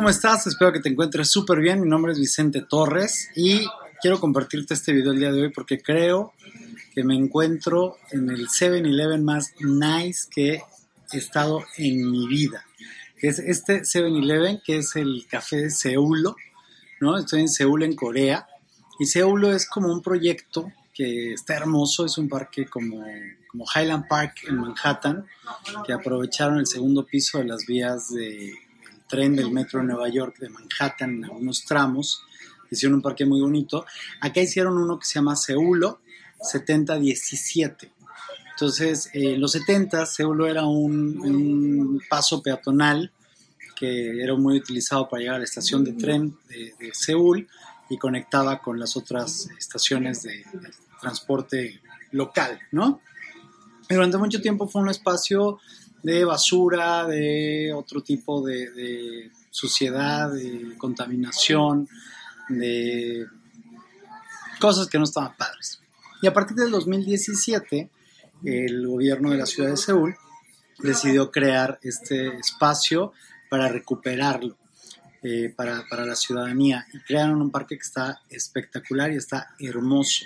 ¿cómo estás? Espero que te encuentres súper bien. Mi nombre es Vicente Torres y quiero compartirte este video el día de hoy porque creo que me encuentro en el 7-Eleven más nice que he estado en mi vida. Es este 7-Eleven que es el café de Seulo, ¿no? Estoy en Seúl, en Corea. Y Seulo es como un proyecto que está hermoso, es un parque como, como Highland Park en Manhattan, que aprovecharon el segundo piso de las vías de tren del metro de Nueva York de Manhattan en algunos tramos. Hicieron un parque muy bonito. Acá hicieron uno que se llama Seulo 7017. Entonces, eh, en los 70 Seulo era un, un, paso peatonal que era muy utilizado para llegar a la estación de tren de, de Seúl y conectaba con las otras estaciones de, de transporte local, ¿no? Durante mucho tiempo fue un espacio de basura, de otro tipo de, suciedad, de contaminación, de cosas que no estaban padres. Y a partir del 2017, el gobierno de la ciudad de Seúl decidió crear este espacio para recuperarlo eh, para, para, la ciudadanía y crearon un parque que está espectacular y está hermoso.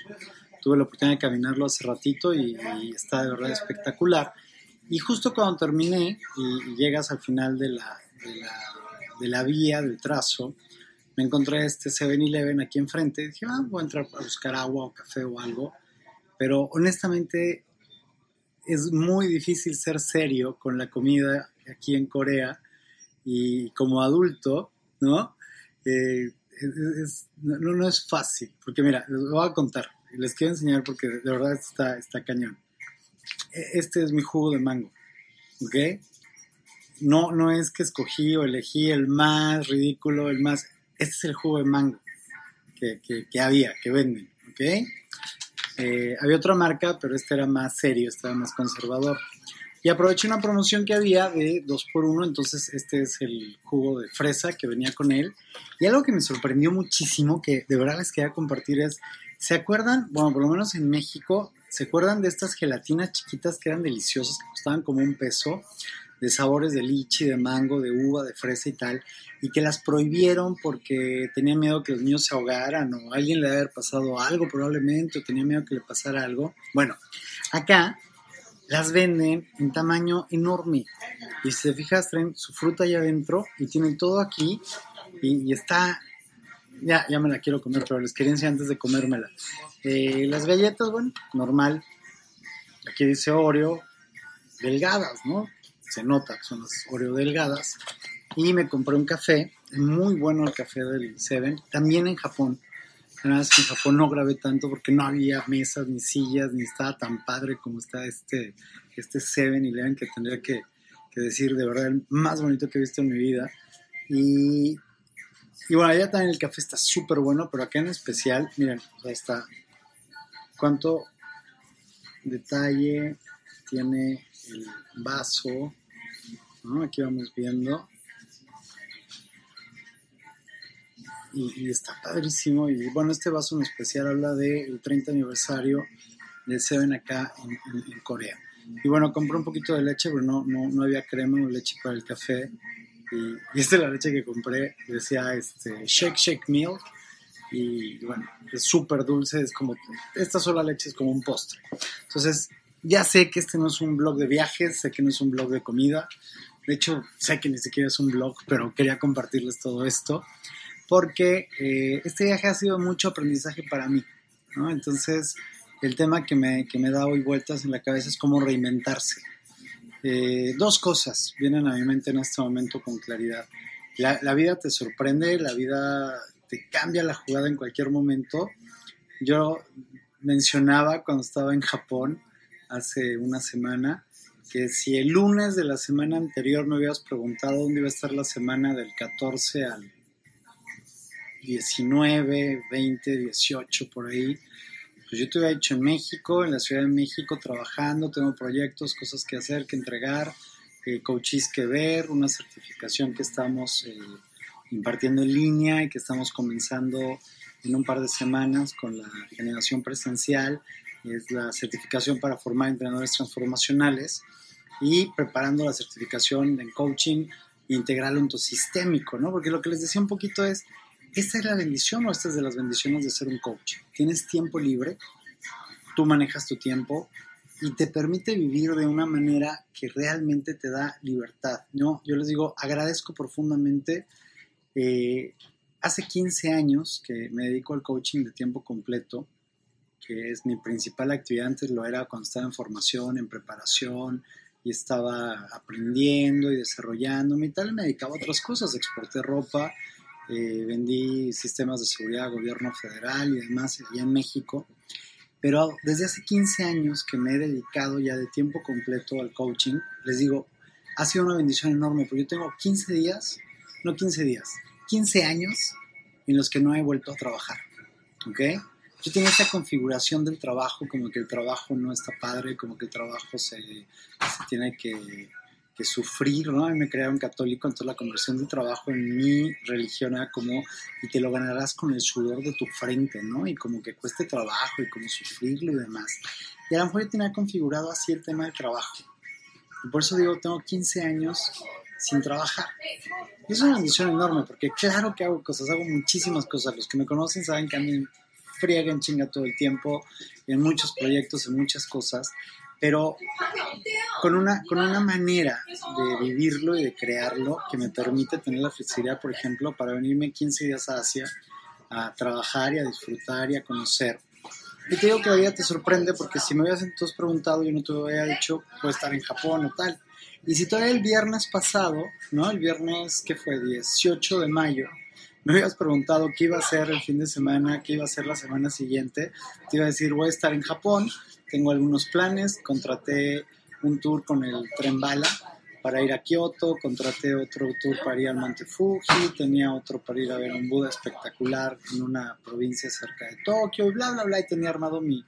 Tuve la oportunidad de caminarlo hace ratito y, y está de verdad espectacular. Y justo cuando terminé y, llegas al final de la, de la, de la vía, del trazo, me encontré este 7-Eleven aquí enfrente. Y dije, ah, voy a entrar a buscar agua o café o algo. Pero honestamente es muy difícil ser serio con la comida aquí en Corea y como adulto, ¿no? Eh, es, es, no, no es fácil, porque mira, les voy a contar, les quiero enseñar porque de verdad está, está cañón este es mi jugo de mango, ¿ok? No, no es que escogí o elegí el más ridículo, el más... Este es el jugo de mango que, que, que había, que venden, ¿ok? Eh, había otra marca, pero este era más serio, era más conservador. Y aproveché una promoción que había de 2x1, entonces este es el jugo de fresa que venía con él. Y algo que me sorprendió muchísimo, que de verdad les quería compartir es, ¿se acuerdan? Bueno, por lo menos en México ¿Se acuerdan de estas gelatinas chiquitas que eran deliciosas, que costaban como un peso, de sabores de lichi, de mango, de uva, de fresa y tal, y que las prohibieron porque tenían miedo que los niños se ahogaran o alguien le haber pasado algo probablemente, o tenía miedo que le pasara algo? Bueno, acá las venden en tamaño enorme y si te fijas traen su fruta allá adentro y tienen todo aquí y está ya, ya me la quiero comer, pero les quería enseñar antes de comérmela. Eh, las galletas, bueno, normal. Aquí dice Oreo, delgadas, ¿no? Se nota que son las Oreo delgadas. Y me compré un café, muy bueno el café del Seven, también en Japón. Nada más que en Japón no grabé tanto porque no había mesas ni sillas, ni estaba tan padre como está este, este Seven Eleven que tendría que, que decir de verdad el más bonito que he visto en mi vida. Y y bueno, allá también el café está súper bueno, pero acá en especial, miren, ahí está. Cuánto detalle tiene el vaso. ¿no? Aquí vamos viendo. Y, está padrísimo. Y bueno, este vaso en especial habla del 30 aniversario del Seven acá en, Corea. Y bueno, compré un poquito de leche, pero no, no, no había crema o leche para el café. Y, y, esta es la leche que compré, decía este, Shake Shake Milk. Y bueno, es súper dulce, es como, esta sola leche es como un postre. Entonces, ya sé que este no es un blog de viajes, sé que no es un blog de comida. De hecho, sé que ni siquiera es un blog, pero quería compartirles todo esto. Porque eh, este viaje ha sido mucho aprendizaje para mí. ¿no? Entonces, el tema que me, que me da hoy vueltas en la cabeza es cómo reinventarse. Eh, dos cosas vienen a mi mente en este momento con claridad. la, la, vida te sorprende, la vida te cambia la jugada en cualquier momento. Yo mencionaba cuando estaba en Japón hace una semana que si el lunes de la semana anterior me hubieras preguntado dónde iba a estar la semana del 14 al 19, 20, 18 por ahí, pues yo hubiera dicho en México, en la Ciudad de México, trabajando, tengo proyectos, cosas que hacer, que entregar, eh, coaches que ver, una certificación que estamos eh, impartiendo en línea y que estamos comenzando en un par de semanas con la generación presencial, es la certificación para formar entrenadores transformacionales y preparando la certificación en coaching integral ontosistémico, ¿no? Porque lo que les decía un poquito es, esta es la bendición o esta es de las bendiciones de ser un coach. Tienes tiempo libre, tú manejas tu tiempo y te permite vivir de una manera que realmente te da libertad, ¿no? Yo les digo, agradezco profundamente. Eh, hace 15 años que me dedico al coaching de tiempo completo, que es mi principal actividad. Antes lo era cuando estaba en formación, en preparación, y estaba aprendiendo y desarrollándome y tal. Me dedicaba a otras cosas. Exporté ropa, eh, vendí sistemas de seguridad, gobierno federal y demás allá en México. Pero desde hace 15 años que me he dedicado ya de tiempo completo al coaching, les digo, ha sido una bendición enorme, porque yo tengo 15 días, no 15 días, 15 años en los que no he vuelto a trabajar. ¿Ok? Yo tenía esta configuración del trabajo, como que el trabajo no está padre, como que el trabajo se, se tiene que que sufrir, ¿no? Mí me crearon católico, entonces la conversión del trabajo en mi religión era como, y te lo ganarás con el sudor de tu frente, ¿no? Y como que cueste trabajo y como sufrirlo y demás. Y a lo mejor yo tenía configurado así el tema del trabajo. Y por eso digo, tengo 15 años sin trabajar. Y es una bendición enorme, porque claro que hago cosas, hago muchísimas cosas. Los que me conocen saben que a mí friega en chinga todo el tiempo, en muchos proyectos, en muchas cosas pero con una, con una manera de vivirlo y de crearlo que me permite tener la flexibilidad, por ejemplo, para venirme 15 días a Asia a trabajar y a disfrutar y a conocer. Y te digo que todavía te sorprende porque si me hubieras entonces preguntado, yo no te hubiera dicho, puedo estar en Japón o tal. Y si todavía el viernes pasado, ¿no? El viernes que fue 18 de mayo, me hubieras preguntado qué iba a ser el fin de semana, qué iba a ser la semana siguiente, te iba a decir, voy a estar en Japón, tengo algunos planes, contraté un tour con el tren bala para ir a Kioto, contraté otro tour para ir al Monte Fuji, tenía otro para ir a ver un Buda espectacular en una provincia cerca de Tokio, bla, bla, bla, y tenía armado mi,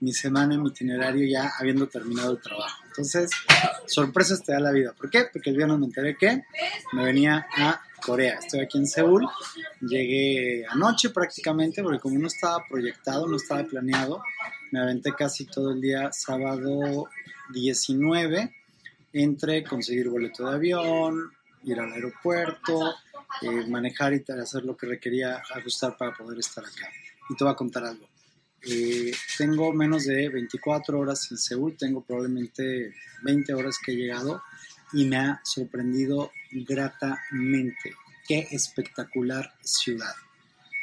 mi semana, mi itinerario ya habiendo terminado el trabajo. Entonces, sorpresas te da la vida. ¿Por qué? Porque el viernes me enteré que me venía a Corea. Estoy aquí en Seúl. Llegué anoche prácticamente porque como no estaba proyectado, no estaba planeado, me aventé casi todo el día sábado 19 entre conseguir boleto de avión, ir al aeropuerto, eh, manejar y hacer lo que requería ajustar para poder estar acá. Y te voy a contar algo. Eh, tengo menos de 24 horas en Seúl, tengo probablemente 20 horas que he llegado y me ha sorprendido gratamente. Qué espectacular ciudad.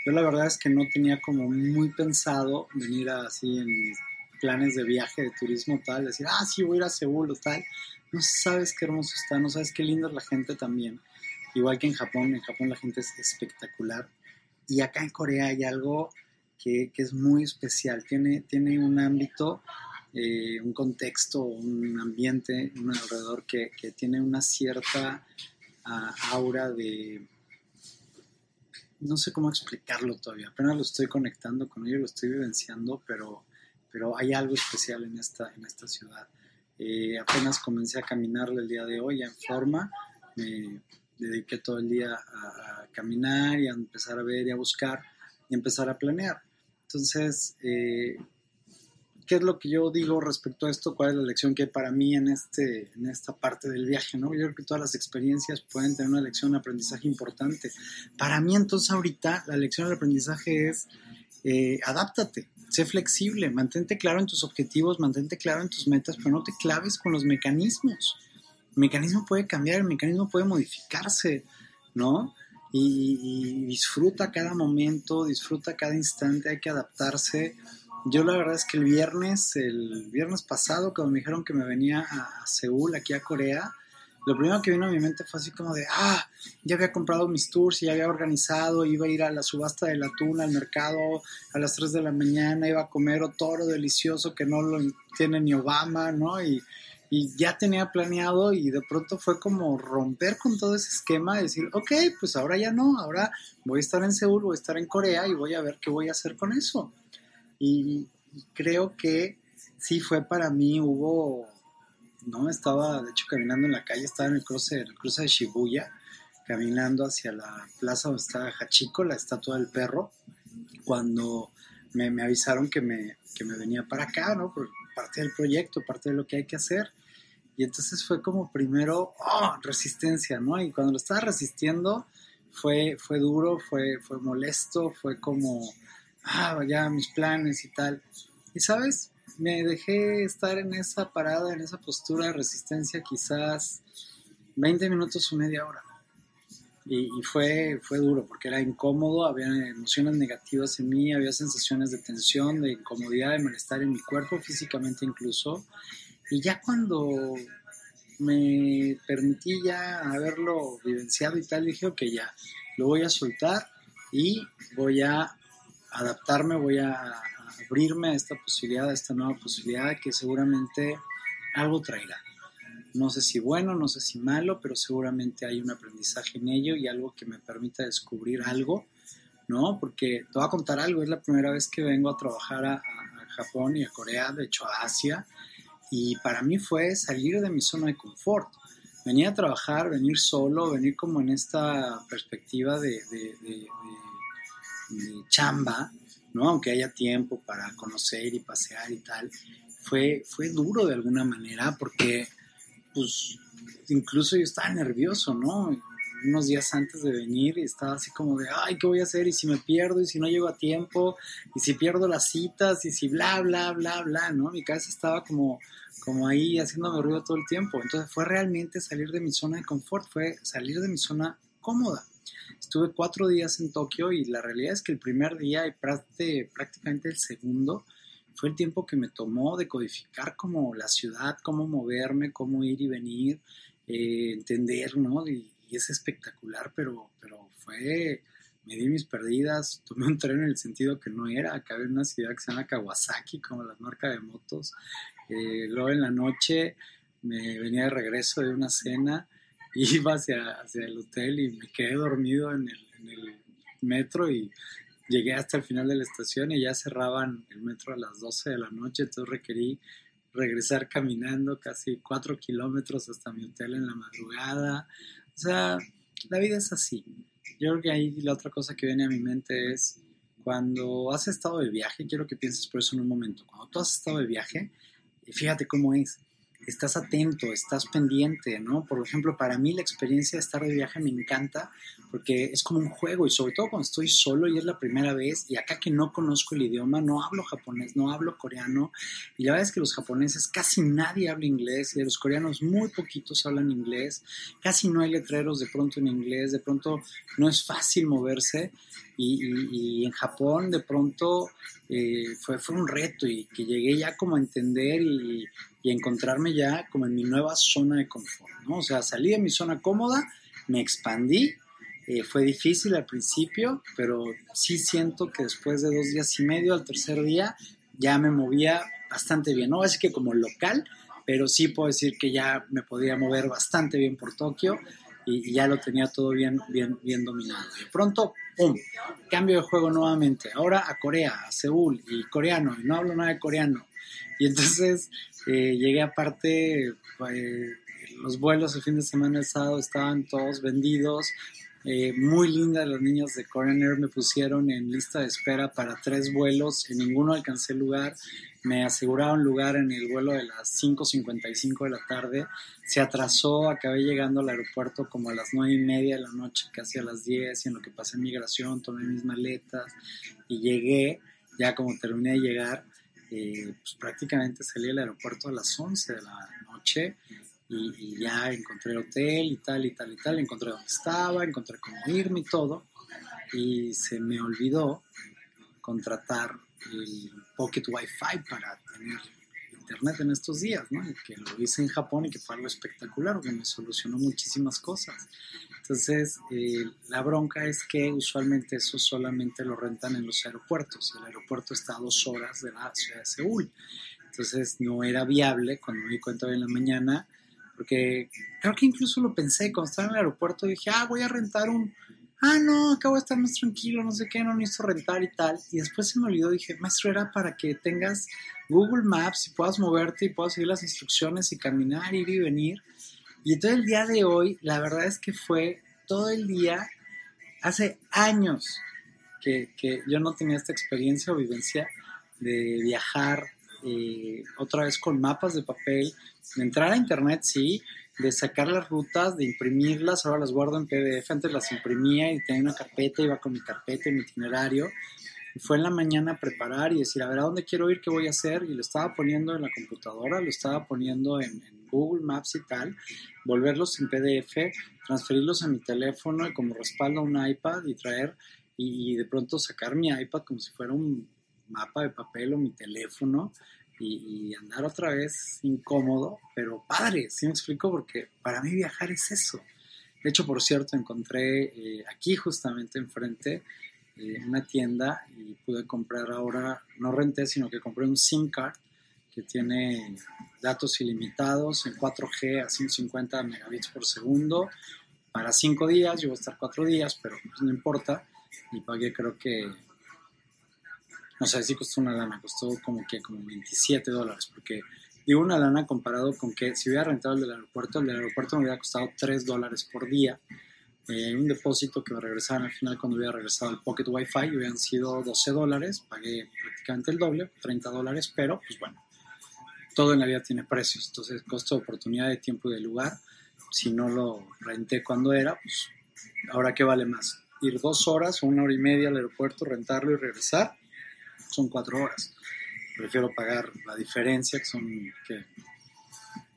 Yo la verdad es que no tenía como muy pensado venir así en planes de viaje, de turismo tal, decir, ah, sí, voy a ir a Seúl o tal. No sabes qué hermoso está, no sabes qué linda es la gente también. Igual que en Japón, en Japón la gente es espectacular. Y acá en Corea hay algo que, es muy especial, tiene, tiene un ámbito, eh, un contexto, un ambiente, un alrededor que, tiene una cierta ah, aura de, no sé cómo explicarlo todavía, apenas lo estoy conectando con ello, lo estoy vivenciando, pero, pero hay algo especial en esta, en esta ciudad. Eh, apenas comencé a caminar el día de hoy en forma, me dediqué todo el día a, caminar y a empezar a ver y a buscar y empezar a planear. Entonces, eh, ¿qué es lo que yo digo respecto a esto? ¿Cuál es la lección que hay para mí en, este, en esta parte del viaje? ¿no? Yo creo que todas las experiencias pueden tener una lección de aprendizaje importante. Para mí, entonces, ahorita, la lección de aprendizaje es eh, adáptate, sé flexible, mantente claro en tus objetivos, mantente claro en tus metas, pero no te claves con los mecanismos. El mecanismo puede cambiar, el mecanismo puede modificarse, ¿no? y, disfruta cada momento, disfruta cada instante, hay que adaptarse. Yo la verdad es que el viernes, el viernes pasado, cuando me dijeron que me venía a, Seúl, aquí a Corea, lo primero que vino a mi mente fue así como de, ah, ya había comprado mis tours ya había organizado, iba a ir a la subasta del atún, al mercado a las 3 de la mañana, iba a comer toro delicioso que no lo tiene ni Obama, ¿no? Y, y ya tenía planeado y de pronto fue como romper con todo ese esquema y decir, ok, pues ahora ya no, ahora voy a estar en Seúl, voy a estar en Corea y voy a ver qué voy a hacer con eso. Y, creo que sí fue para mí, hubo, no, estaba de hecho caminando en la calle, estaba en el cruce, el cruce de Shibuya, caminando hacia la plaza donde estaba Hachiko, la estatua del perro, cuando me, me avisaron que me, que me venía para acá, ¿no? Por parte del proyecto, parte de lo que hay que hacer. Y entonces fue como primero, oh, resistencia, ¿no? Y cuando lo estaba resistiendo, fue, fue duro, fue, fue molesto, fue como, ah, ya mis planes y tal. Y sabes, me dejé estar en esa parada, en esa postura de resistencia quizás 20 minutos o media hora. Y, fue, fue duro porque era incómodo, había emociones negativas en mí, había sensaciones de tensión, de incomodidad, de malestar en mi cuerpo, físicamente incluso. Y ya cuando me permití ya haberlo vivenciado y tal, dije, ok, ya, lo voy a soltar y voy a adaptarme, voy a abrirme a esta posibilidad, a esta nueva posibilidad que seguramente algo traerá. No sé si bueno, no sé si malo, pero seguramente hay un aprendizaje en ello y algo que me permita descubrir algo, ¿no? Porque te voy a contar algo, es la primera vez que vengo a trabajar a, Japón y a Corea, de hecho a Asia, y para mí fue salir de mi zona de confort. Venir a trabajar, venir solo, venir como en esta perspectiva de, de chamba, ¿no? Aunque haya tiempo para conocer y pasear y tal, fue, fue duro de alguna manera porque, pues, incluso yo estaba nervioso, ¿no? Unos días antes de venir estaba así como de, ay, ¿qué voy a hacer? Y si me pierdo, y si no llego a tiempo, y si pierdo las citas, y si bla, bla, bla, bla, ¿no? Mi cabeza estaba como, como ahí haciéndome ruido todo el tiempo. Entonces fue realmente salir de mi zona de confort, fue salir de mi zona cómoda. Estuve cuatro días en Tokio y la realidad es que el primer día y prácticamente el segundo fue el tiempo que me tomó de codificar como la ciudad, cómo moverme, cómo ir y venir, eh, entender, ¿no? Y, es espectacular, pero, pero fue, me di mis perdidas, tomé un tren en el sentido que no era, acá en una ciudad que se llama Kawasaki, como la marca de motos. Eh, luego en la noche me venía de regreso de una cena iba hacia, hacia el hotel y me quedé dormido en el, en el metro y llegué hasta el final de la estación y ya cerraban el metro a las 12 de la noche, entonces requerí regresar caminando casi cuatro kilómetros hasta mi hotel en la madrugada. O sea, la vida es así. Yo creo que ahí la otra cosa que viene a mi mente es cuando has estado de viaje, quiero que pienses por eso en un momento, cuando tú has estado de viaje, fíjate cómo es estás atento, estás pendiente, ¿no? Por ejemplo, para mí la experiencia de estar de viaje me encanta porque es como un juego y sobre todo cuando estoy solo y es la primera vez y acá que no conozco el idioma, no hablo japonés, no hablo coreano y la verdad es que los japoneses casi nadie habla inglés y de los coreanos muy poquitos hablan inglés, casi no hay letreros de pronto en inglés, de pronto no es fácil moverse y, en Japón de pronto eh, fue, fue un reto y que llegué ya como a entender y y encontrarme ya como en mi nueva zona de confort, ¿no? O sea, salí de mi zona cómoda, me expandí, eh, fue difícil al principio, pero sí siento que después de dos días y medio, al tercer día, ya me movía bastante bien, no así que como local, pero sí puedo decir que ya me podía mover bastante bien por Tokio y, ya lo tenía todo bien, bien, bien dominado. De pronto, ¡pum! Cambio de juego nuevamente, ahora a Corea, a Seúl, y coreano, y no hablo nada de coreano. Y entonces eh, llegué aparte, eh, los vuelos el fin de semana el sábado estaban todos vendidos. Eh, muy lindas las niñas de Korean Air me pusieron en lista de espera para tres vuelos, en ninguno alcancé lugar, me aseguraron lugar en el vuelo de las 5.55 de la tarde, se atrasó, acabé llegando al aeropuerto como a las 9 y media de la noche, casi a las 10, y en lo que pasé migración, tomé mis maletas y llegué, ya como terminé de llegar, eh, pues prácticamente salí del aeropuerto a las 11 de la noche y, ya encontré el hotel y tal y tal y tal, encontré dónde estaba, encontré cómo irme y todo. Y se me olvidó contratar el Pocket Wi-Fi para tener internet en estos días, ¿no? Que lo hice en Japón y que fue algo espectacular, que me solucionó muchísimas cosas. Entonces, eh, la bronca es que usualmente eso solamente lo rentan en los aeropuertos el aeropuerto está a dos horas de la ciudad de Seúl. Entonces, no era viable cuando me di cuenta hoy en la mañana, porque creo que incluso lo pensé cuando estaba en el aeropuerto, dije, ah, voy a rentar un ah, no, acabo de estar más tranquilo, no sé qué, no necesito rentar y tal. Y después se me olvidó, dije, maestro, era para que tengas Google Maps y puedas moverte y puedas seguir las instrucciones y caminar, ir y venir. Y todo el día de hoy, la verdad es que fue todo el día, hace años que, que yo no tenía esta experiencia o vivencia de viajar eh, otra vez con mapas de papel, de entrar a internet, sí, de sacar las rutas, de imprimirlas, ahora las guardo en PDF, antes las imprimía y tenía una carpeta, iba con mi carpeta y mi itinerario. Y fue en la mañana a preparar y decir, a ver, ¿a dónde quiero ir? ¿Qué voy a hacer? Y lo estaba poniendo en la computadora, lo estaba poniendo en, Google Maps y tal, volverlos en PDF, transferirlos a mi teléfono y como respaldo a un iPad y traer y, y de pronto sacar mi iPad como si fuera un mapa de papel o mi teléfono y, andar otra vez incómodo, pero padre, ¿sí me explico? Porque para mí viajar es eso. De hecho, por cierto, encontré eh, aquí justamente enfrente eh, una tienda y pude comprar ahora, no renté, sino que compré un SIM card que tiene datos ilimitados en 4G a 150 megabits por segundo para 5 días, yo voy a estar 4 días, pero pues no importa, y pagué creo que no sé si costó una lana, costó como que como 27 dólares, porque digo una lana comparado con que si hubiera rentado el del aeropuerto, el del aeropuerto me hubiera costado 3 dólares por día, eh, un depósito que me regresaban al final cuando hubiera regresado el Pocket Wi-Fi, hubieran sido 12 dólares, pagué prácticamente el doble, 30 dólares, pero pues bueno, todo en la vida tiene precios, entonces costo de oportunidad de tiempo y de lugar, si no lo renté cuando era, pues ahora qué vale más, ir dos horas o una hora y media al aeropuerto, rentarlo y regresar, son cuatro horas. Prefiero pagar la diferencia, que son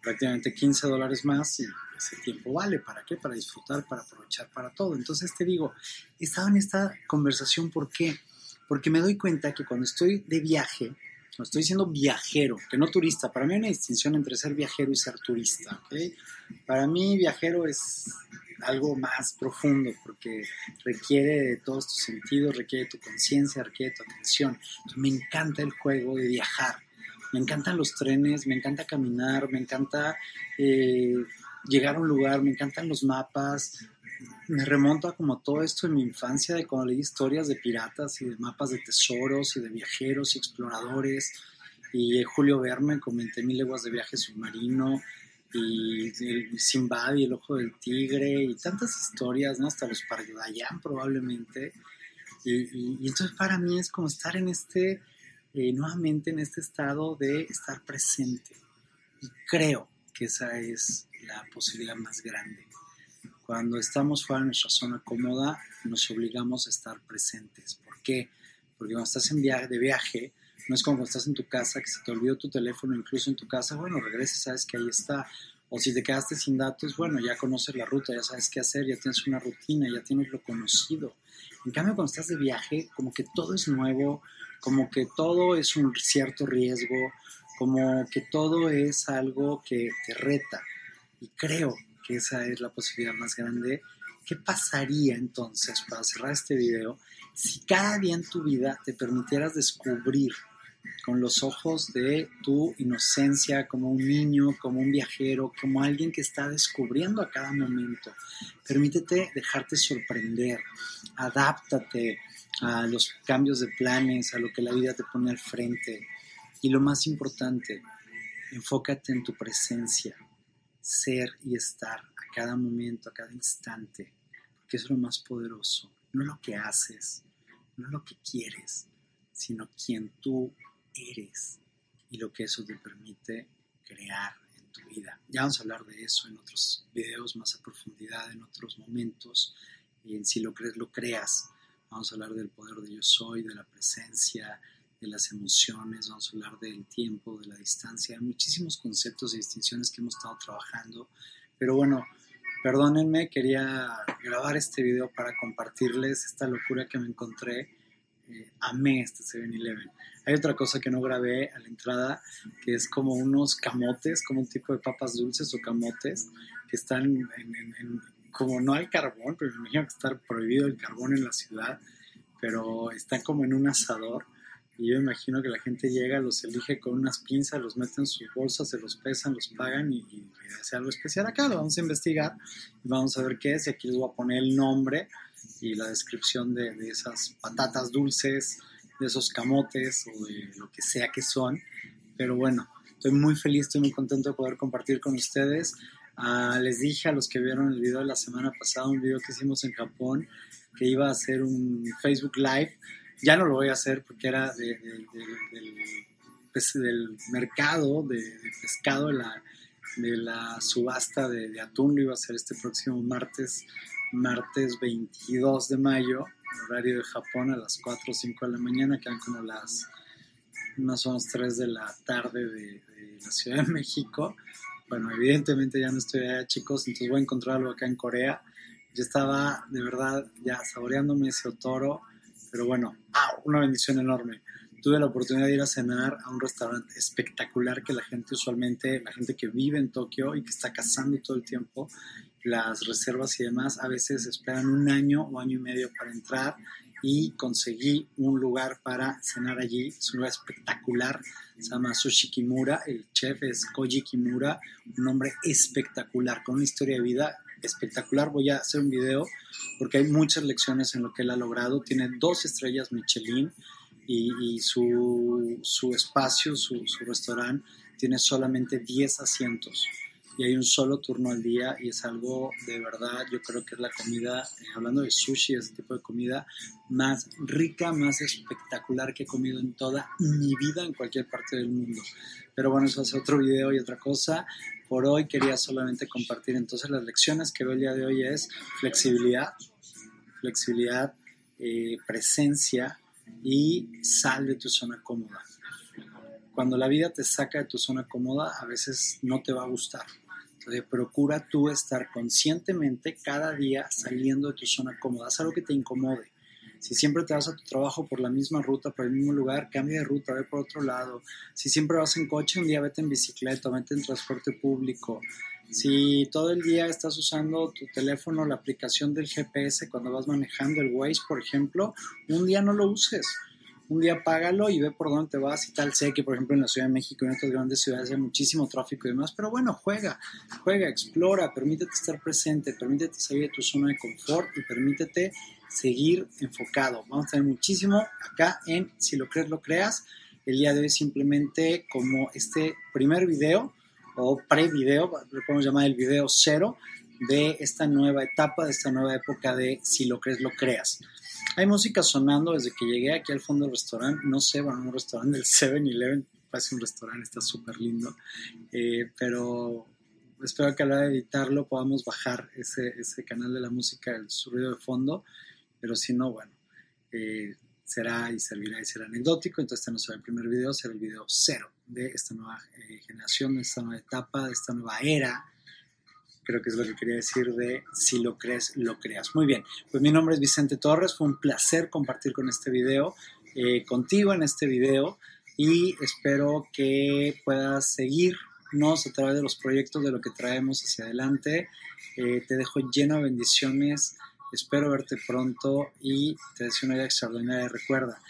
prácticamente 15 dólares más y ese tiempo vale. ¿Para qué? Para disfrutar, para aprovechar, para todo. Entonces te digo, he estado en esta conversación, ¿por qué? Porque me doy cuenta que cuando estoy de viaje, cuando estoy siendo viajero, que no turista, para mí hay una distinción entre ser viajero y ser turista. Para mí viajero es algo más profundo, porque requiere de todos tus sentidos, requiere de tu conciencia, requiere de tu atención. me encanta el juego de viajar, me encantan los trenes, me encanta caminar, me encanta eh, llegar a un lugar, me encantan los mapas. Me remonto a como todo esto en mi infancia, de cuando leí historias de piratas y de mapas de tesoros y de viajeros y exploradores. Y Julio Verne con 20.000 leguas de viaje submarino y el Simbad y el Ojo del Tigre y tantas historias, ¿no? Hasta los Pardayan probablemente. Y, entonces para mí es como estar en este, eh, nuevamente en este estado de estar presente. Y creo que esa es la posibilidad más grande. Cuando estamos fuera de nuestra zona cómoda, nos obligamos a estar presentes. ¿Por qué? Porque cuando estás en de viaje, no es como estás en tu casa, que se te olvidó tu teléfono incluso en tu casa, bueno, regresas, sabes que ahí está. O si te quedaste sin datos, bueno, ya conoces la ruta, ya sabes qué hacer, ya tienes una rutina, ya tienes lo conocido. En cambio, cuando estás de viaje, como que todo es nuevo, como que todo es un cierto riesgo, como que todo es algo que te reta. Y creo que esa es la posibilidad más grande. ¿Qué pasaría entonces, para cerrar este video, si cada día en tu vida te permitieras descubrir con los ojos de tu inocencia como un niño, como un viajero, como alguien que está descubriendo a cada momento. Permítete dejarte sorprender, adáptate a los cambios de planes, a lo que la vida te pone al frente. Y lo más importante, enfócate en tu presencia, ser y estar a cada momento, a cada instante, porque es lo más poderoso, no lo que haces, no lo que quieres, sino quien tú eres y lo que eso te permite crear en tu vida. Ya vamos a hablar de eso en otros videos más a profundidad, en otros momentos. Y en si lo crees, lo creas. Vamos a hablar del poder de yo soy, de la presencia, de las emociones, vamos a hablar del tiempo, de la distancia, hay muchísimos conceptos y distinciones que hemos estado trabajando. Pero bueno, perdónenme, quería grabar este video para compartirles esta locura que me encontré Eh, amé este 7-Eleven. Hay otra cosa que no grabé a la entrada, que es como unos camotes, como un tipo de papas dulces o camotes, que están como no al carbón, pero me imagino que está prohibido el carbón en la ciudad, pero están como en un asador. Y yo imagino que la gente llega, los elige con unas pinzas, los mete en sus bolsas, se los pesan, los pagan y, y hace algo especial acá. Lo vamos a investigar y vamos a ver qué es. Y aquí les voy a poner el nombre y la descripción de, de esas patatas dulces, de esos camotes o de lo que sea que son. Pero bueno, estoy muy feliz, estoy muy contento de poder compartir con ustedes. Ah, les dije a los que vieron el video de la semana pasada, un video que hicimos en Japón, que iba a hacer un Facebook Live. Ya no lo voy a hacer porque era de, del, pues, del, mercado de, pescado, de la, de la subasta de, atún. Lo iba a hacer este próximo martes, martes 22 de mayo horario de Japón a las 4 o 5 de la mañana, quedan como las unas son las 3 de la tarde de, la Ciudad de México. Bueno, evidentemente ya no estoy allá, chicos, entonces voy a encontrar algo acá en Corea. Yo estaba de verdad ya saboreándome ese otoro, pero bueno, una bendición enorme. Tuve la oportunidad de ir a cenar a un restaurante espectacular que la gente usualmente, la gente que vive en Tokio y que está cazando todo el tiempo, las reservas y demás a veces esperan un año o año y medio para entrar y conseguí un lugar para cenar allí. Es un lugar espectacular, se llama Sushi Kimura, el chef es Koji Kimura, un hombre espectacular, con una historia de vida espectacular. Voy a hacer un video porque hay muchas lecciones en lo que él ha logrado. Tiene dos estrellas Michelin y, su, su, espacio, su, su restaurante, tiene solamente 10 asientos y hay un solo turno al día y es algo de verdad, yo creo que es la comida, eh, hablando de sushi, ese tipo de comida, más rica, más espectacular que he comido en toda mi vida en cualquier parte del mundo. Pero bueno, eso es otro video y otra cosa. Por hoy quería solamente compartir entonces las lecciones que veo el día de hoy es flexibilidad, flexibilidad, eh, presencia y sal de tu zona cómoda cuando la vida te saca de tu zona cómoda, a veces no te va a gustar. Entonces, procura tú estar conscientemente cada día saliendo de tu zona cómoda. Haz algo que te incomode. Si siempre te vas a tu trabajo por la misma ruta, por el mismo lugar, cambia de ruta, ve por otro lado. Si siempre vas en coche, un día vete en bicicleta, vete en transporte público. Si todo el día estás usando tu teléfono, la aplicación del GPS cuando vas manejando el Waze, por ejemplo, un día no lo uses un día págalo y ve por dónde vas y tal. Sé que, por ejemplo, en la Ciudad de México y en otras grandes ciudades hay muchísimo tráfico y demás, pero bueno, juega, juega, explora, permítete estar presente, permítete salir de tu zona de confort y permítete seguir enfocado. Vamos a tener muchísimo acá en Si lo crees, lo creas. El día de hoy simplemente como este primer video o pre-video, lo podemos llamar el video cero de esta nueva etapa, de esta nueva época de Si lo crees, lo creas. Hay música sonando desde que llegué aquí al fondo del restaurante. No sé, bueno, un restaurante del 7-Eleven. Parece un restaurante, está súper lindo. Eh, pero espero que a la hora de editarlo podamos bajar ese, ese canal de la música, el ruido de fondo. Pero si no, bueno, eh, será y servirá y será anecdótico. Entonces, este no será el primer video, será el video cero de esta nueva eh, generación, de esta nueva etapa, de esta nueva era creo que es lo que quería decir de si lo crees, lo creas. Muy bien, pues mi nombre es Vicente Torres, fue un placer compartir con este video, eh, contigo en este video y espero que puedas seguirnos a través de los proyectos de lo que traemos hacia adelante. Eh, te dejo lleno de bendiciones, espero verte pronto y te deseo una vida extraordinaria. Recuerda,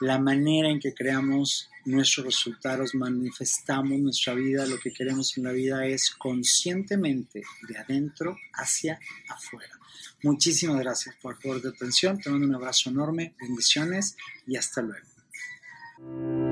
la manera en que creamos nuestros resultados, manifestamos nuestra vida, lo que queremos en la vida es conscientemente de adentro hacia afuera. Muchísimas gracias por favor de atención, te mando un abrazo enorme, bendiciones y hasta luego.